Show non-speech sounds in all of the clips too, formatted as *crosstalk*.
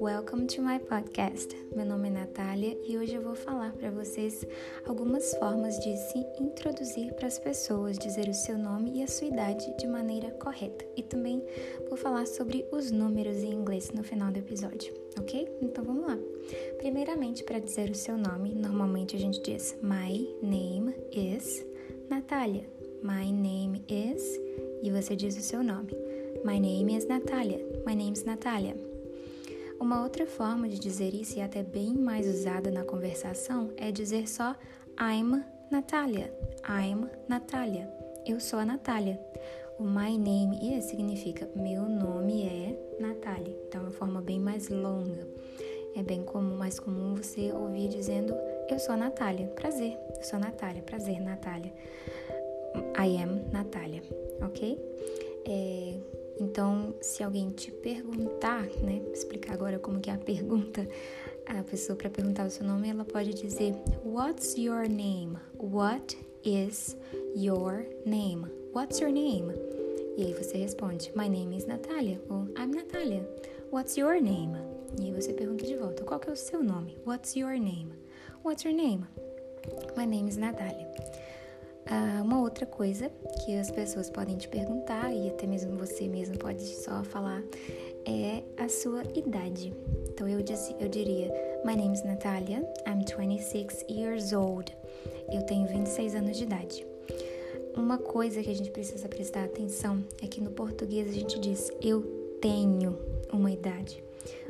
welcome to my podcast. Meu nome é Natália e hoje eu vou falar para vocês algumas formas de se introduzir para as pessoas, dizer o seu nome e a sua idade de maneira correta. E também vou falar sobre os números em inglês no final do episódio, ok? Então vamos lá. Primeiramente, para dizer o seu nome, normalmente a gente diz My name is Natália. My name is e você diz o seu nome. My name is Natália. My name is Natália. Uma outra forma de dizer isso, e até bem mais usada na conversação, é dizer só I'm Natália. I'm Natália. Eu sou a Natália. O my name is significa meu nome é Natália. Então é uma forma bem mais longa. É bem comum, mais comum você ouvir dizendo eu sou a Natália. Prazer. Eu sou a Natália. Prazer, Natália. I am Natália. Ok? É, então, se alguém te perguntar, né, explicar agora como que é a pergunta, a pessoa para perguntar o seu nome, ela pode dizer What's your name? What is your name? What's your name? E aí você responde My name is Natalia ou I'm Natalia. What's your name? E aí você pergunta de volta Qual que é o seu nome? What's your name? What's your name? My name is Natalia. Ah, uma outra coisa que as pessoas podem te perguntar, e até mesmo você mesmo pode só falar, é a sua idade. Então eu, disse, eu diria: My name is Natalia, I'm 26 years old. Eu tenho 26 anos de idade. Uma coisa que a gente precisa prestar atenção é que no português a gente diz eu tenho uma idade.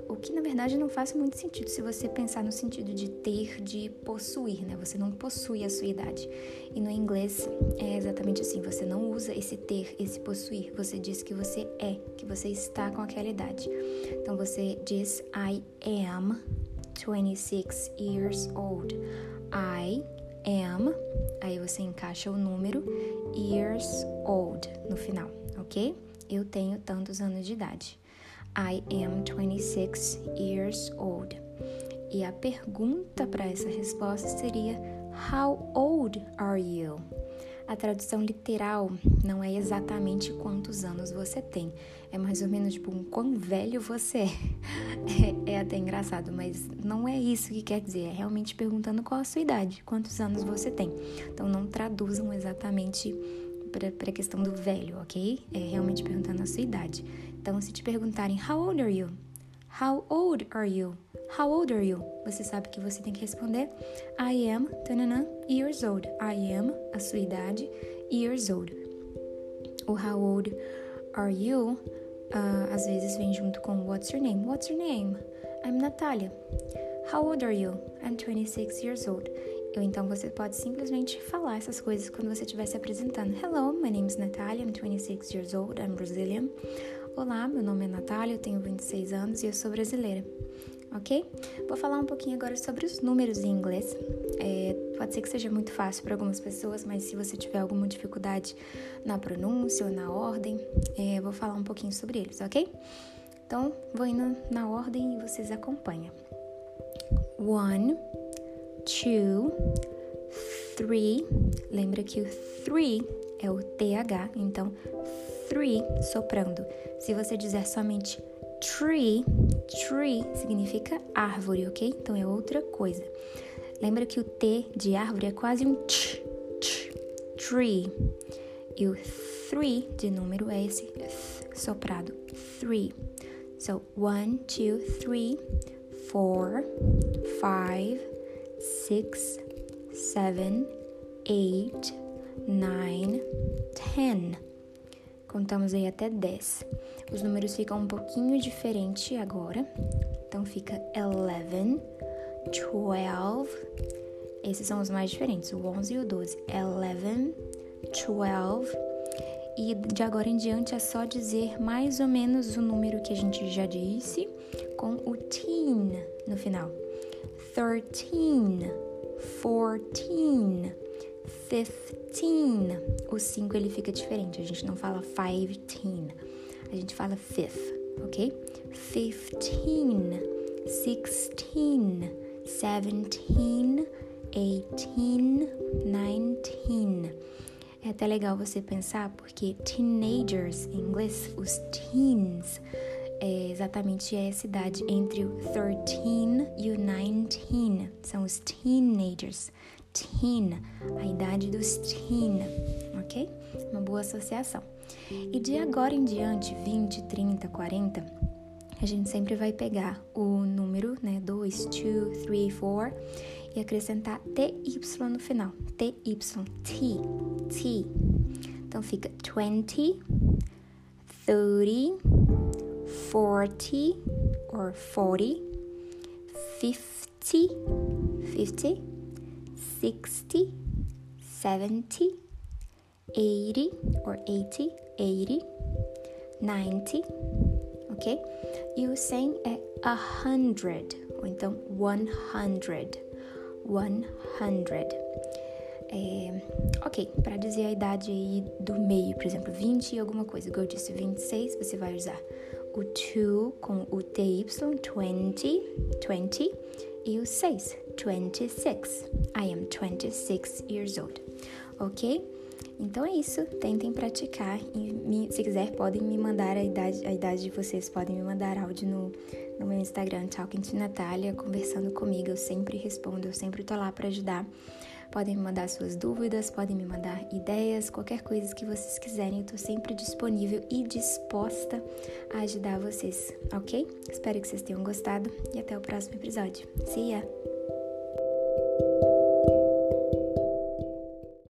O que na verdade não faz muito sentido se você pensar no sentido de ter, de possuir, né? Você não possui a sua idade. E no inglês é exatamente assim: você não usa esse ter, esse possuir. Você diz que você é, que você está com aquela idade. Então você diz I am 26 years old. I am, aí você encaixa o número years old no final, ok? Eu tenho tantos anos de idade. I am 26 years old. E a pergunta para essa resposta seria How old are you? A tradução literal não é exatamente quantos anos você tem, é mais ou menos tipo um quão velho você é. *laughs* é. Até engraçado, mas não é isso que quer dizer, é realmente perguntando qual a sua idade, quantos anos você tem. Então não traduzam exatamente para a questão do velho, ok? É realmente perguntando a sua idade. Então, se te perguntarem How old are you? How old are you? How old are you? Você sabe que você tem que responder I am tanana, years old. I am a sua idade years old. O how old are you uh, às vezes vem junto com What's your name? What's your name? I'm Natalia. How old are you? I'm 26 years old. Ou então você pode simplesmente falar essas coisas quando você estiver se apresentando. Hello, my name is Natalia, I'm 26 years old, I'm Brazilian. Olá, meu nome é Natália, eu tenho 26 anos e eu sou brasileira. Ok? Vou falar um pouquinho agora sobre os números em inglês. É, pode ser que seja muito fácil para algumas pessoas, mas se você tiver alguma dificuldade na pronúncia ou na ordem, é, vou falar um pouquinho sobre eles, ok? Então, vou indo na ordem e vocês acompanham. One two, three. Lembra que o three é o TH, então three soprando. Se você dizer somente tree, tree significa árvore, ok? Então é outra coisa. Lembra que o T de árvore é quase um tch, tch, tree. E o three de número é esse th soprado, three. So one, two, three, four, five, six, seven, eight, nine, ten. Contamos aí até 10. Os números ficam um pouquinho diferente agora. Então fica 11, 12. Esses são os mais diferentes, o 11 e o 12. 11, 12. E de agora em diante é só dizer mais ou menos o número que a gente já disse com o teen no final thirteen, fourteen, fifteen. O 5 ele fica diferente, a gente não fala fifteen, a gente fala fifth, ok? Fifteen, sixteen, seventeen, eighteen, nineteen. É até legal você pensar porque teenagers em inglês, os teens, é exatamente essa idade entre o 13 e o 19. São os teenagers. Teen, a idade dos teen, ok? Uma boa associação. E de agora em diante, 20, 30, 40, a gente sempre vai pegar o número, né, 2, 2, 3, 4 e acrescentar TY no final. TY, T, T. Então fica 20, 30, 40 or 40, 50, 50, 60, 70, 80 or 80, 80, 90, ok? E o 100 é 100, ou então 100, 100. É, ok, para dizer a idade aí do meio, por exemplo, 20 e alguma coisa, igual eu disse 26, você vai usar o 2 com o TY, 20, 20, e o 6, 26. I am 26 years old, ok? Então é isso, tentem praticar e se quiser podem me mandar a idade, a idade de vocês, podem me mandar áudio no, no meu Instagram, Talking to Natália, conversando comigo, eu sempre respondo, eu sempre tô lá para ajudar. Podem me mandar suas dúvidas, podem me mandar ideias, qualquer coisa que vocês quiserem, eu tô sempre disponível e disposta a ajudar vocês, ok? Espero que vocês tenham gostado e até o próximo episódio. See ya!